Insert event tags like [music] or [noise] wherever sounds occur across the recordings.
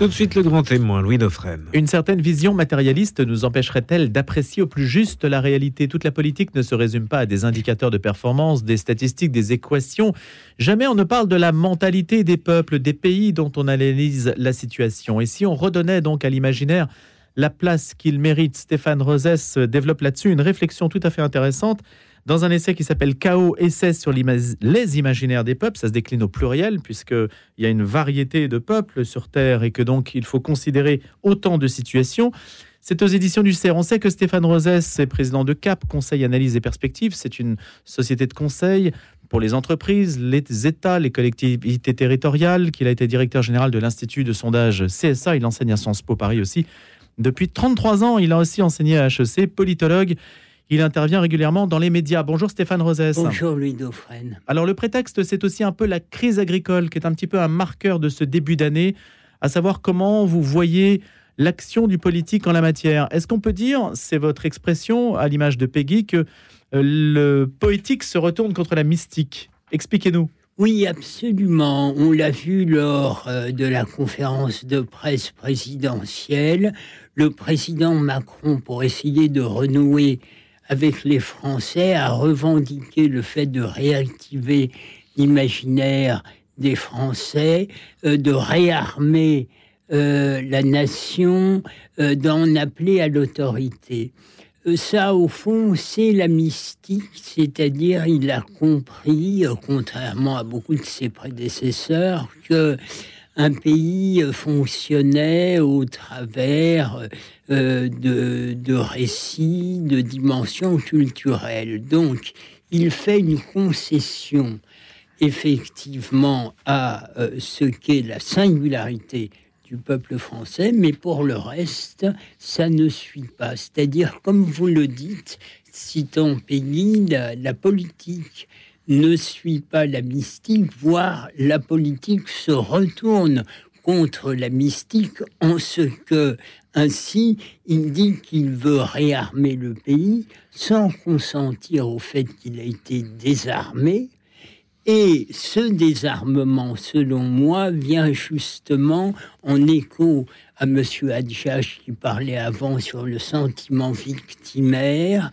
Tout de suite le grand témoin, Louis Dauphren. Une certaine vision matérialiste nous empêcherait-elle d'apprécier au plus juste la réalité? Toute la politique ne se résume pas à des indicateurs de performance, des statistiques, des équations. Jamais on ne parle de la mentalité des peuples, des pays dont on analyse la situation. Et si on redonnait donc à l'imaginaire la place qu'il mérite, Stéphane Rosès développe là-dessus une réflexion tout à fait intéressante dans un essai qui s'appelle Chaos, essai sur les imaginaires des peuples. Ça se décline au pluriel, puisqu'il y a une variété de peuples sur Terre et que donc il faut considérer autant de situations. C'est aux éditions du CERF. On sait que Stéphane Rosès est président de CAP, Conseil Analyse et Perspectives. C'est une société de conseil pour les entreprises, les États, les collectivités territoriales, qu'il a été directeur général de l'Institut de sondage CSA. Il enseigne à Sciences Po Paris aussi. Depuis 33 ans, il a aussi enseigné à HEC, politologue. Il intervient régulièrement dans les médias. Bonjour Stéphane Rosès. Bonjour Louis Dauphren. Alors le prétexte, c'est aussi un peu la crise agricole qui est un petit peu un marqueur de ce début d'année, à savoir comment vous voyez l'action du politique en la matière. Est-ce qu'on peut dire, c'est votre expression à l'image de Peggy, que euh, le poétique se retourne contre la mystique? Expliquez-nous. Oui, absolument. On l'a vu lors euh, de la conférence de presse présidentielle. Le président Macron, pour essayer de renouer avec les Français à revendiquer le fait de réactiver l'imaginaire des Français, euh, de réarmer euh, la nation, euh, d'en appeler à l'autorité. Ça, au fond, c'est la mystique, c'est-à-dire il a compris, contrairement à beaucoup de ses prédécesseurs, que un pays fonctionnait au travers euh, de, récits, de dimensions culturelles. Donc, il fait une concession effectivement à euh, ce qu'est la singularité du peuple français, mais pour le reste, ça ne suit pas. C'est-à-dire, comme vous le dites, citant Peggy, la politique ne suit pas la mystique, voire la politique se retourne contre la mystique en ce que ainsi il dit qu'il veut réarmer le pays sans consentir au fait qu'il a été désarmé. Et ce désarmement, selon moi, vient justement en écho à M. Hadjach qui parlait avant sur le sentiment victimaire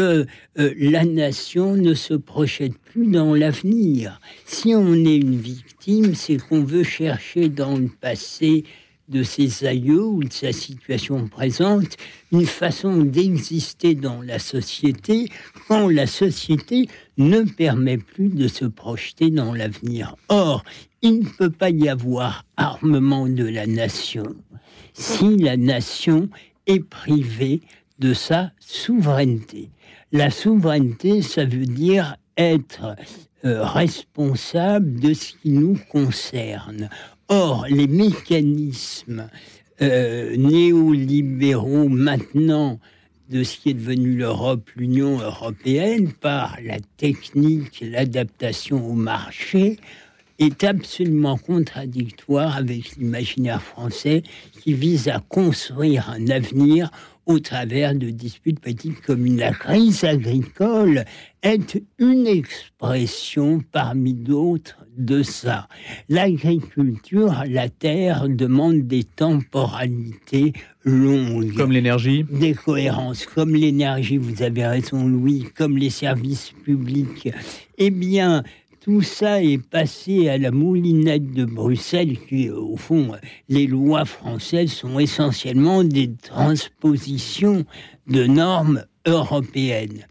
que euh, la nation ne se projette plus dans l'avenir. Si on est une victime, c'est qu'on veut chercher dans le passé de ses aïeux ou de sa situation présente une façon d'exister dans la société quand la société ne permet plus de se projeter dans l'avenir. Or, il ne peut pas y avoir armement de la nation si la nation est privée de sa souveraineté. La souveraineté, ça veut dire être euh, responsable de ce qui nous concerne. Or, les mécanismes euh, néolibéraux maintenant de ce qui est devenu l'Europe, l'Union européenne, par la technique, l'adaptation au marché, est absolument contradictoire avec l'imaginaire français qui vise à construire un avenir au travers de disputes politiques communes. La crise agricole est une expression parmi d'autres de ça. L'agriculture, la terre demande des temporalités longues. Comme l'énergie Des cohérences. Comme l'énergie, vous avez raison Louis, comme les services publics. Eh bien, tout ça est passé à la moulinette de Bruxelles, qui, au fond, les lois françaises sont essentiellement des transpositions de normes européennes.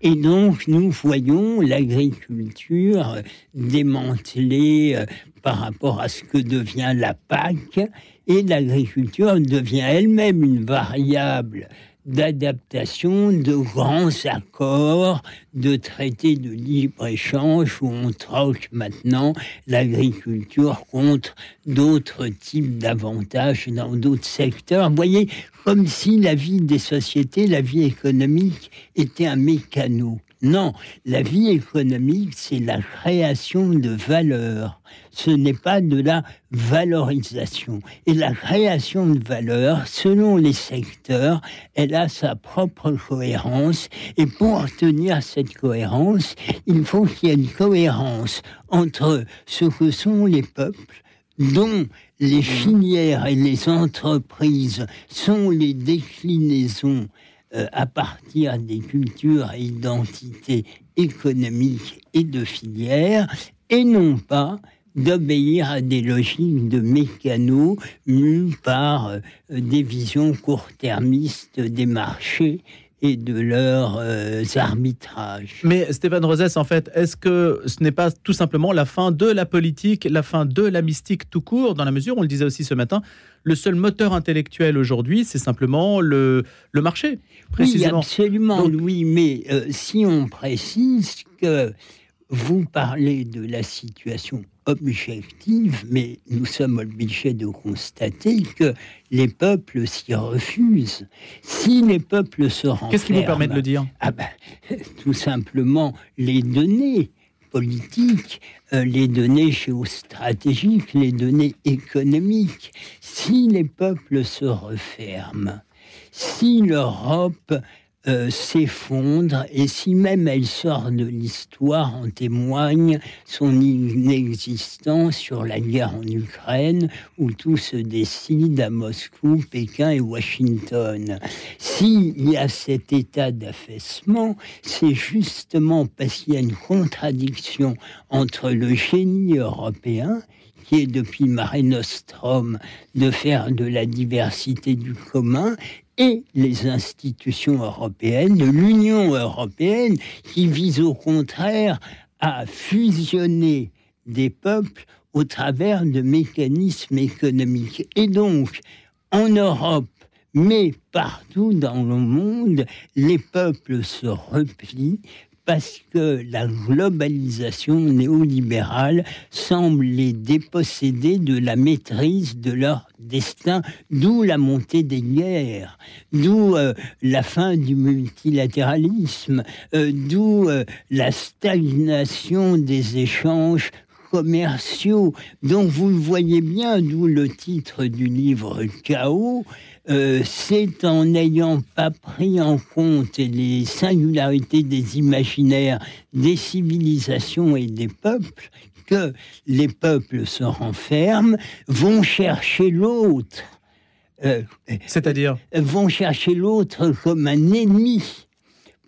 Et donc, nous voyons l'agriculture démantelée euh, par rapport à ce que devient la PAC, et l'agriculture devient elle-même une variable d'adaptation de grands accords, de traités de libre-échange où on troque maintenant l'agriculture contre d'autres types d'avantages dans d'autres secteurs. Vous voyez, comme si la vie des sociétés, la vie économique était un mécano. Non, la vie économique, c'est la création de valeur. Ce n'est pas de la valorisation. Et la création de valeur, selon les secteurs, elle a sa propre cohérence. Et pour tenir cette cohérence, il faut qu'il y ait une cohérence entre ce que sont les peuples, dont les filières et les entreprises sont les déclinaisons euh, à partir des cultures et identités économiques et de filières, et non pas d'obéir à des logiques de mécanos mus par euh, des visions court-termistes des marchés et de leurs euh, arbitrages. Mais Stéphane Rosès, en fait, est-ce que ce n'est pas tout simplement la fin de la politique, la fin de la mystique tout court, dans la mesure, on le disait aussi ce matin, le seul moteur intellectuel aujourd'hui, c'est simplement le, le marché, précisément. Oui, absolument, oui, mais euh, si on précise que vous parlez de la situation objective, mais nous sommes obligés de constater que les peuples s'y refusent. Si les peuples se renferment... Qu'est-ce qui vous permet de le dire ah ben, [laughs] Tout simplement les données politiques, euh, les données géostratégiques, les données économiques. Si les peuples se referment, si l'Europe euh, s'effondre et si même elle sort de l'histoire, en témoigne son inexistence sur la guerre en Ukraine où tout se décide à Moscou, Pékin et Washington. S'il y a cet état d'affaissement, c'est justement parce qu'il y a une contradiction entre le génie européen qui est depuis Mare Nostrum de faire de la diversité du commun et les institutions européennes, l'Union européenne, qui vise au contraire à fusionner des peuples au travers de mécanismes économiques. Et donc, en Europe, mais partout dans le monde, les peuples se replient parce que la globalisation néolibérale semble les déposséder de la maîtrise de leur destin, d'où la montée des guerres, d'où euh, la fin du multilatéralisme, euh, d'où euh, la stagnation des échanges commerciaux. Donc vous voyez bien, d'où le titre du livre Chaos. Euh, c'est en n'ayant pas pris en compte les singularités des imaginaires des civilisations et des peuples que les peuples se renferment, vont chercher l'autre. Euh, C'est-à-dire Vont chercher l'autre comme un ennemi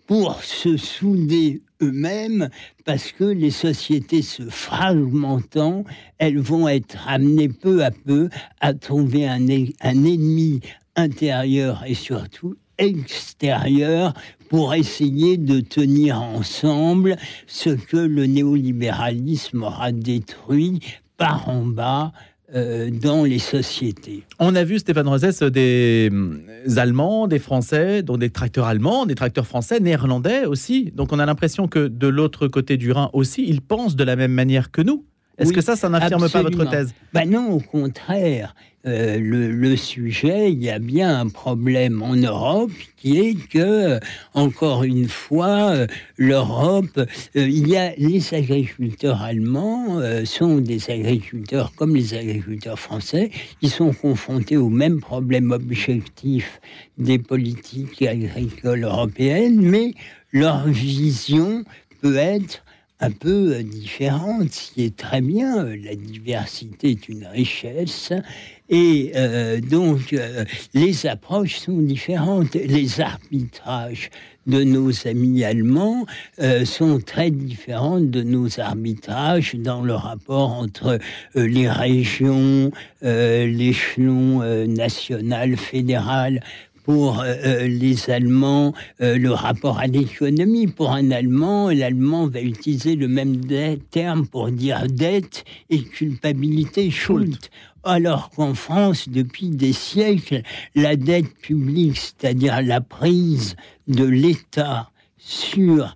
pour se souder eux-mêmes, parce que les sociétés se fragmentant, elles vont être amenées peu à peu à trouver un, un ennemi intérieur et surtout extérieur pour essayer de tenir ensemble ce que le néolibéralisme aura détruit par en bas euh, dans les sociétés. On a vu, Stéphane Rosès, des euh, Allemands, des Français, dont des tracteurs allemands, des tracteurs français, néerlandais aussi. Donc on a l'impression que de l'autre côté du Rhin aussi, ils pensent de la même manière que nous. Est-ce que ça, ça n'affirme pas votre thèse? Ben Non, au contraire. Euh, le, sujet, il y a bien un problème en Europe qui est que, encore une fois, euh, l'Europe, euh, il y a les agriculteurs allemands sont des agriculteurs comme les agriculteurs français, ils sont confrontés au même problème objectif des politiques agricoles européennes, mais leur vision peut être un peu différente, ce qui est très bien. La diversité est une richesse et euh, donc, euh, les approches sont différentes. Les arbitrages de nos amis allemands euh, sont très différents de nos arbitrages dans le rapport entre les régions, l'échelon national, fédéral, pour les Allemands le rapport à l'économie. Pour un Allemand, l'Allemand va utiliser le même terme pour dire dette et culpabilité, Schuld alors qu'en France, depuis des siècles, la dette publique, c'est-à-dire la prise de l'État sur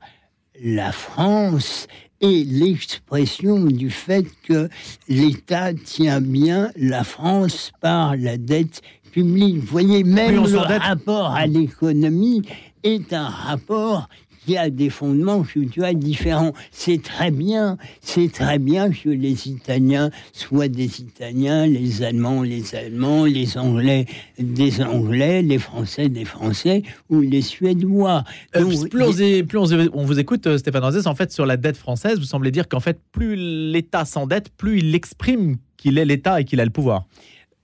la France, est l'expression du fait que l'État tient bien la France par la dette publique. Vous voyez, même le rapport à l'économie est un rapport qui a des fondements culturels différents. C'est très bien, c'est très bien que les Italiens soient des Italiens, les Allemands les Allemands, les Anglais des Anglais, les Français des Français ou les Suédois. Euh, plus, on, vous écoute, euh, Stéphane Rosès, en fait, sur la dette française, vous semblez dire qu'en fait, plus l'État s'endette, plus il exprime qu'il est l'État et qu'il a le pouvoir.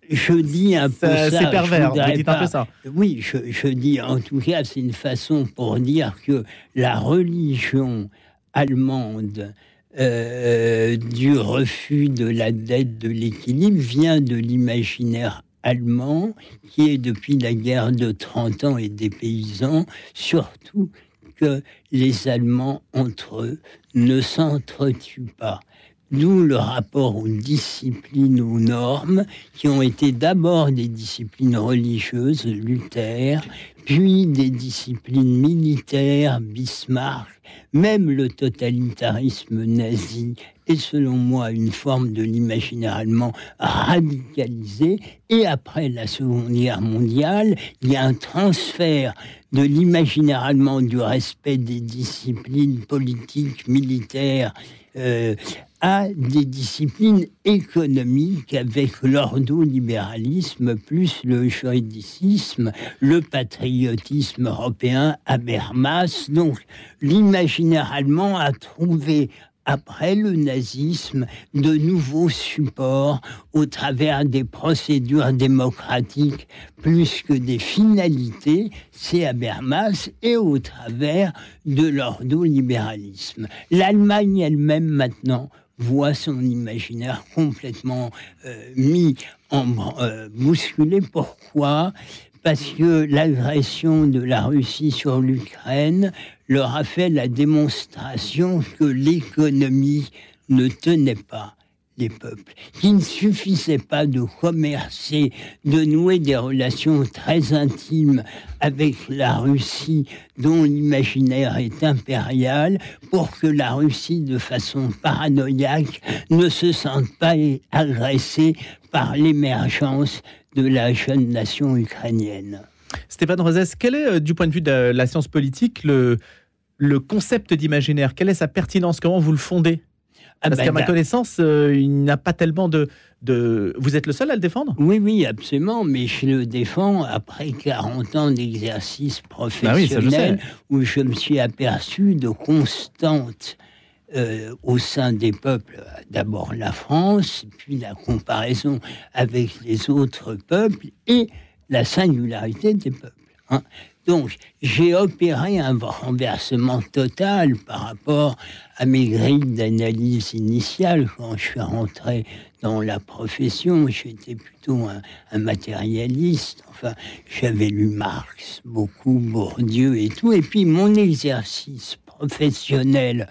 Je dis un peu ça. C'est pervers, vous dites un peu ça. Oui, je, je dis en tout cas, c'est une façon pour dire que la religion allemande euh, du refus de la dette de l'équilibre vient de l'imaginaire allemand qui est depuis la guerre de 30 ans et des paysans, surtout que les Allemands entre eux ne s'entretuent pas. D'où le rapport aux disciplines, aux normes, qui ont été d'abord des disciplines religieuses, Luther, puis des disciplines militaires, Bismarck, même le totalitarisme nazi est selon moi une forme de l'imaginaire allemand radicalisé. Et après la Seconde Guerre mondiale, il y a un transfert de l'imaginaire allemand du respect des disciplines politiques, militaires, euh, à des disciplines économiques avec l'ordolibéralisme plus le juridicisme, le patriotisme européen, Habermas. Donc l'imaginaire allemand a trouvé après le nazisme, de nouveaux supports au travers des procédures démocratiques plus que des finalités, c'est Habermas, et au travers de l'ordolibéralisme. L'Allemagne elle-même maintenant voit son imaginaire complètement euh, mis en euh, bousculé. Pourquoi? Parce que l'agression de la Russie sur l'Ukraine leur a fait la démonstration que l'économie ne tenait pas les peuples, qu'il ne suffisait pas de commercer, de nouer des relations très intimes avec la Russie, dont l'imaginaire est impérial, pour que la Russie, de façon paranoïaque, ne se sente pas agressée par l'émergence de la jeune nation ukrainienne. Stéphane Rosès, quel est, euh, du point de vue de la science politique, le, concept d'imaginaire? Quelle est sa pertinence? Comment vous le fondez? Parce qu'à ma connaissance, euh, il n'a pas tellement de, de... Vous êtes le seul à le défendre? Oui, oui, absolument. Mais je le défends après 40 ans d'exercice professionnel bah où je me suis aperçu de constantes euh, au sein des peuples. D'abord la France, puis la comparaison avec les autres peuples et la singularité des peuples. Hein. Donc, j'ai opéré un renversement total par rapport à mes grilles d'analyse initiale quand je suis rentré dans la profession. J'étais plutôt un, matérialiste. Enfin, j'avais lu Marx beaucoup, Bourdieu et tout. Et puis, mon exercice professionnel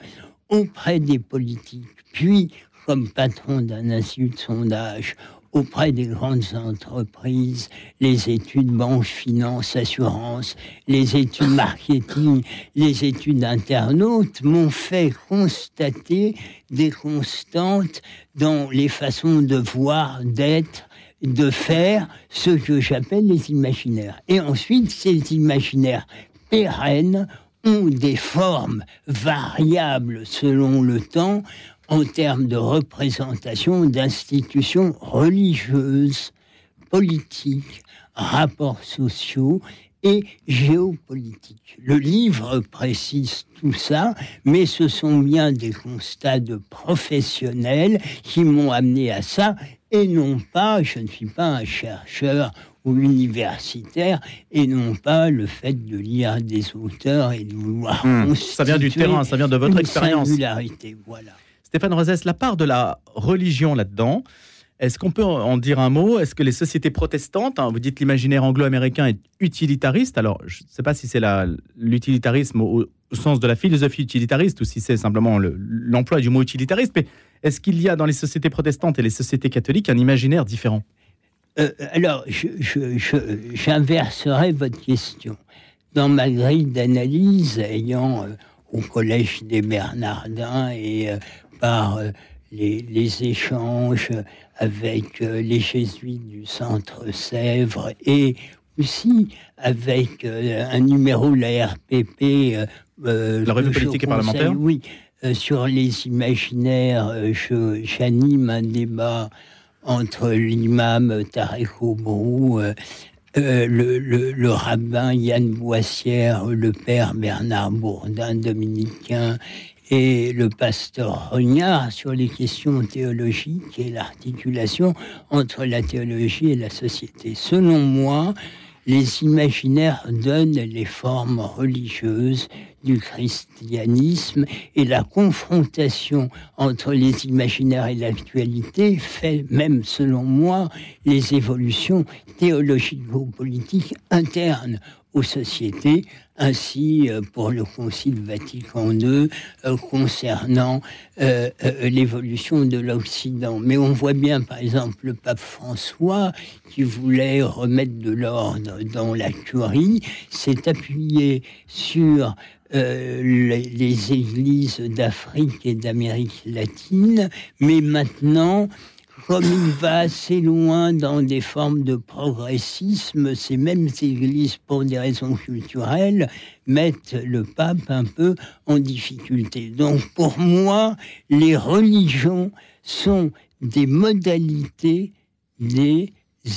auprès des politiques, puis comme patron d'un institut de sondage auprès des grandes entreprises, les études banque, finance, assurance, les études marketing, les études internautes m'ont fait constater des constantes dans les façons de voir, d'être, de faire ce que j'appelle les imaginaires. Et ensuite, ces imaginaires pérennes ont des formes variables selon le temps en termes de représentation d'institutions religieuses, politiques, rapports sociaux et géopolitiques. Le livre précise tout ça, mais ce sont bien des constats de professionnels qui m'ont amené à ça, et non pas, je ne suis pas un chercheur ou universitaire, et non pas le fait de lire des auteurs et de vouloir hmm. Ça vient du terrain, ça vient de votre expérience. Singularité, voilà. Stéphane Rosès, la part de la religion là-dedans, est-ce qu'on peut en dire un mot? Est-ce que les sociétés protestantes, hein, vous dites l'imaginaire anglo-américain est utilitariste, alors je ne sais pas si c'est l'utilitarisme au, sens de la philosophie utilitariste ou si c'est simplement l'emploi du mot utilitariste, mais est-ce qu'il y a dans les sociétés protestantes et les sociétés catholiques un imaginaire différent? Euh, Alors, j'inverserai votre question. Dans ma grille d'analyse, ayant euh, au Collège des Bernardins et euh, par euh, les, échanges avec euh, les jésuites du Centre Sèvres et aussi avec euh, un numéro de la RPP. la revue politique et parlementaire? Oui, sur les imaginaires, j'anime un débat entre l'imam Tarek Obrou, le, le, rabbin Yann Boissière, le père Bernard Bourdin, dominicain, et le pasteur Regnard sur les questions théologiques et l'articulation entre la théologie et la société. Selon moi, les imaginaires donnent les formes religieuses du christianisme et la confrontation entre les imaginaires et l'actualité fait même, selon moi, les évolutions théologico-politiques internes aux sociétés, ainsi euh, pour le Concile Vatican II euh, concernant euh, l'évolution de l'Occident. Mais on voit bien, par exemple, le pape François, qui voulait remettre de l'ordre dans la curie, s'est appuyé sur les, les, églises d'Afrique et d'Amérique latine, mais maintenant comme il va assez loin dans des formes de progressisme, ces mêmes églises, pour des raisons culturelles, mettent le pape un peu en difficulté. Donc pour moi, les religions sont des modalités des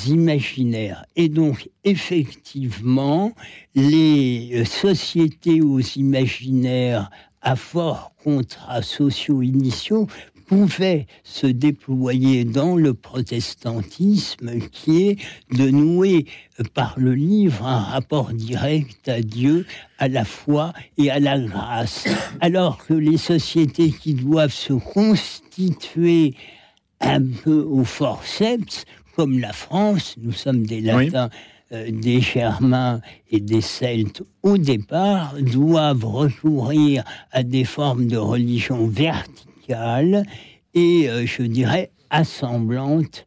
imaginaires. Et donc, effectivement, les sociétés aux imaginaires à forts contrats sociaux initiaux pouvait se déployer dans le protestantisme qui est de nouer par le livre un rapport direct à Dieu, à la foi et à la grâce. Alors que les sociétés qui doivent se constituer un peu au forceps, comme la France, nous sommes des latins. Euh, des Germains et des Celtes au départ doivent recourir à des formes de religion verticale et, euh, je dirais, assemblante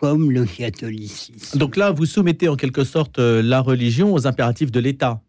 comme le catholicisme. Donc là, vous soumettez en quelque sorte euh, la religion aux impératifs de l'État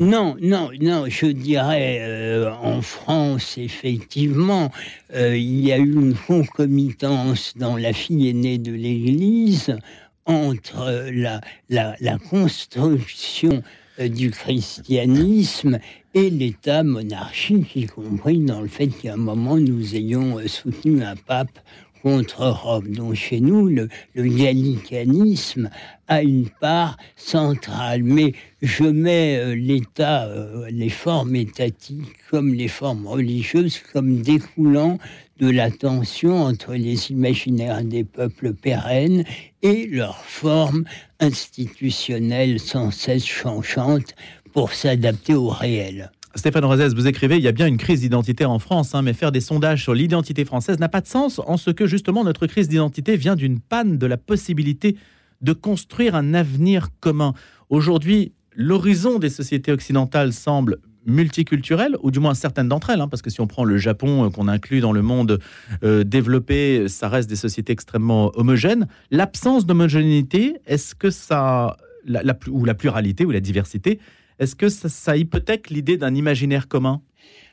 non, non, non, je dirais euh, en France, effectivement, il y a eu une concomitance dans la fille aînée de l'Église entre la, la, la construction du christianisme et l'État monarchique, y compris dans le fait qu'à un moment nous ayons euh, soutenu un pape contre Rome. Donc chez nous, le, gallicanisme a une part centrale. Mais je mets euh, l'État, euh, les formes étatiques comme les formes religieuses, comme découlant de la tension entre les imaginaires des peuples pérennes et leurs formes institutionnelles sans cesse changeantes pour s'adapter au réel. Stéphane Rosès, vous écrivez, il y a bien une crise identitaire en France, hein, mais faire des sondages sur l'identité française n'a pas de sens en ce que justement notre crise d'identité vient d'une panne de la possibilité de construire un avenir commun. Aujourd'hui, l'horizon des sociétés occidentales semble multiculturel, ou du moins certaines d'entre elles, hein, parce que si on prend le Japon euh, qu'on inclut dans le monde euh, développé, ça reste des sociétés extrêmement homogènes. L'absence d'homogénéité, est-ce que ça, ou la pluralité ou la diversité, est-ce que ça, hypothèque l'idée d'un imaginaire commun?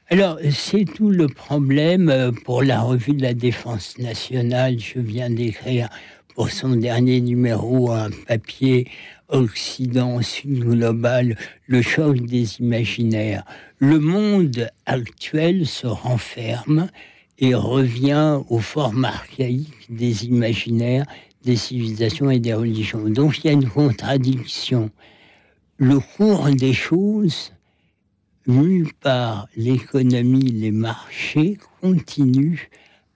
Alors, c'est tout le problème euh, pour la revue de la défense nationale. Je viens d'écrire pour son dernier numéro un papier Occident, Sud global, le choc des imaginaires. Le monde actuel se renferme et revient aux formes archaïques des imaginaires, des civilisations et des religions. Donc il y a une contradiction le cours des choses, mu par l'économie, les marchés, continue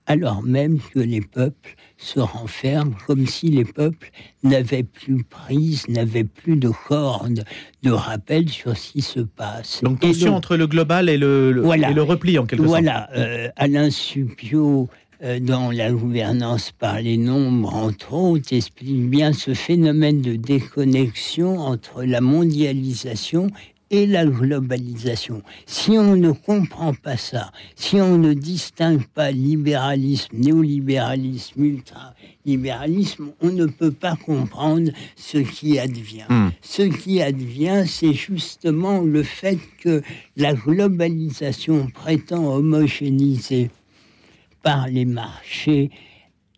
alors même que les peuples se renferment comme si les peuples n'avaient plus prise, n'avaient plus de corde de rappel sur ce qui se passe. Donc tension entre le global et le, et le repli en quelque sorte. Voilà, euh, Alain Supio dans la gouvernance par les nombres, entre autres, explique bien ce phénomène de déconnexion entre la mondialisation et la globalisation. Si on ne comprend pas ça, si on ne distingue pas libéralisme, néolibéralisme, ultralibéralisme, on ne peut pas comprendre ce qui advient. Hmm. Ce qui advient, c'est justement le fait que la globalisation prétend homogénéiser par les marchés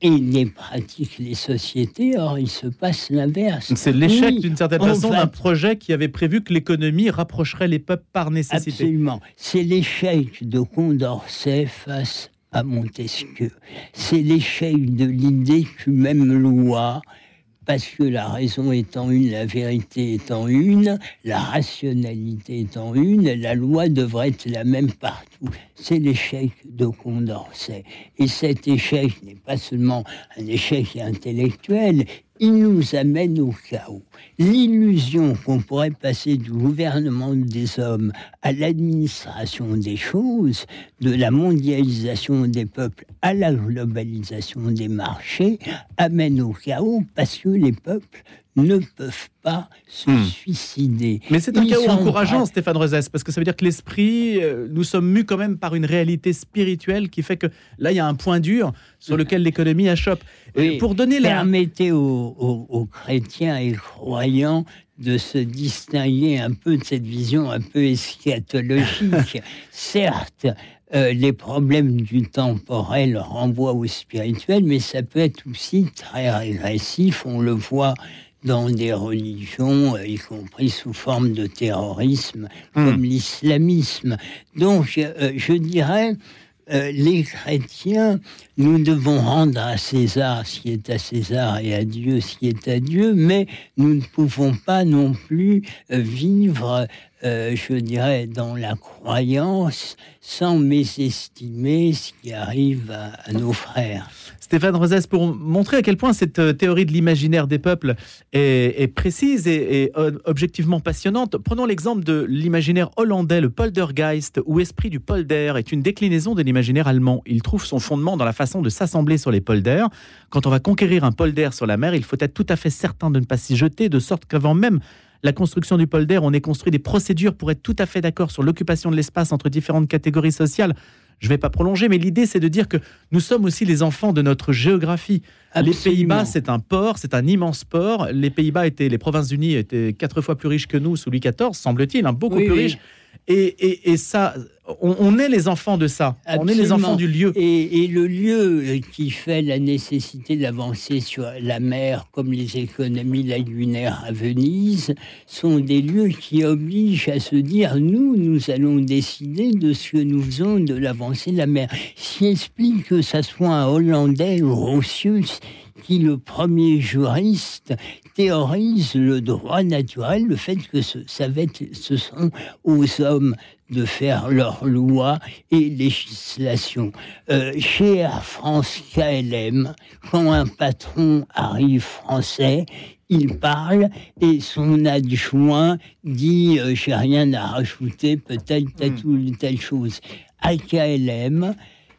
et les pratiques, les sociétés, or il se passe l'inverse. C'est l'échec d'une certaine façon d'un projet qui avait prévu que l'économie rapprocherait les peuples par nécessité. Absolument. C'est l'échec de Condorcet face à Montesquieu. C'est l'échec de l'idée qu'une même loi parce que la raison étant une, la vérité étant une, la rationalité étant une, la loi devrait être la même partout. C'est l'échec de Condorcet. Et cet échec n'est pas seulement un échec intellectuel, il nous amène au chaos. L'illusion qu'on pourrait passer du gouvernement des hommes à l'administration des choses, de la mondialisation des peuples à la globalisation des marchés, amène au chaos parce que les peuples ne peuvent pas se hmm. suicider. Mais c'est un chaos encourageant, Stéphane Rosès, parce que ça veut dire que l'esprit, euh, nous sommes mus quand même par une réalité spirituelle qui fait que là, il y a un point dur sur lequel l'économie achoppe. pour donner la... Permettez aux, chrétiens et croyants de se distinguer un peu de cette vision un peu eschatologique. [laughs] Certes, euh, les problèmes du temporel renvoient au spirituel, mais ça peut être aussi très régressif. On le voit dans des religions, euh, y compris sous forme de terrorisme, hmm. comme l'islamisme. Donc, euh, je dirais, euh, les chrétiens, nous devons rendre à César ce qui est à César et à Dieu ce qui est à Dieu, mais nous ne pouvons pas non plus vivre, je dirais, dans la croyance sans mésestimer ce qui arrive à nos frères. Stéphane Rosès, pour montrer à quel point cette euh, théorie de l'imaginaire des peuples est, précise et, euh, objectivement passionnante, prenons l'exemple de l'imaginaire hollandais, le poltergeist, ou esprit du polder est une déclinaison de l'imaginaire allemand. Il trouve son fondement dans la façon de s'assembler sur les polders. Quand on va conquérir un polder sur la mer, il faut être tout à fait certain de ne pas s'y jeter, de sorte qu'avant même la construction du polder, on ait construit des procédures pour être tout à fait d'accord sur l'occupation de l'espace entre différentes catégories sociales. Je ne vais pas prolonger, mais l'idée, c'est de dire que nous sommes aussi les enfants de notre géographie. Les Pays-Bas, c'est un port, c'est un immense port. Les Pays-Bas étaient, les Provinces-Unies étaient quatre fois plus riches que nous sous Louis XIV, semble-t-il, hein, beaucoup plus riches. Et, ça, on, est les enfants de ça. On est les enfants du lieu. Et, le lieu qui fait la nécessité d'avancer sur la mer, comme les économies lagunaires à Venise, sont des lieux qui obligent à se dire nous, nous allons décider de ce que nous faisons de l'avancée de la mer. Ce qui explique que ça soit un Hollandais ou Rossius qui, le premier juriste, théorise le droit naturel, le fait que ce, ça va être, ce sont aux hommes de faire leurs lois et législation. Euh, chez Air France KLM, quand un patron arrive français, il parle et son adjoint dit euh, j'ai rien à rajouter, peut-être telle hmm. ou telle chose. À KLM,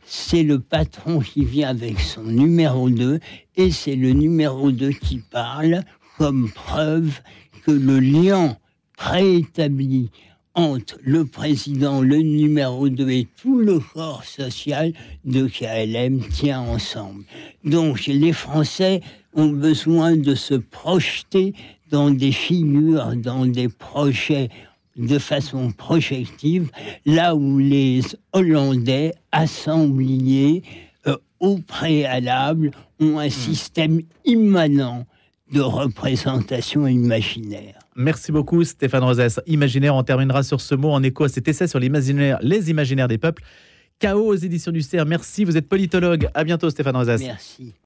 c'est le patron qui vient avec son numéro 2 et c'est le numéro 2 qui parle comme preuve que le lien préétabli entre le président, le numéro 2 et tout le corps social de KLM tient ensemble. Donc les Français ont besoin de se projeter dans des figures, dans des projets de façon projective, là où les Hollandais, assembliés euh, au préalable, ont un hmm. système immanent de représentation imaginaire. Merci beaucoup Stéphane Rosès. Imaginaire, on terminera sur ce mot en écho à cet essai sur l'imaginaire, les imaginaires des peuples. Chaos aux éditions du CERF. Merci, vous êtes politologue. À bientôt Stéphane Rosès. Merci.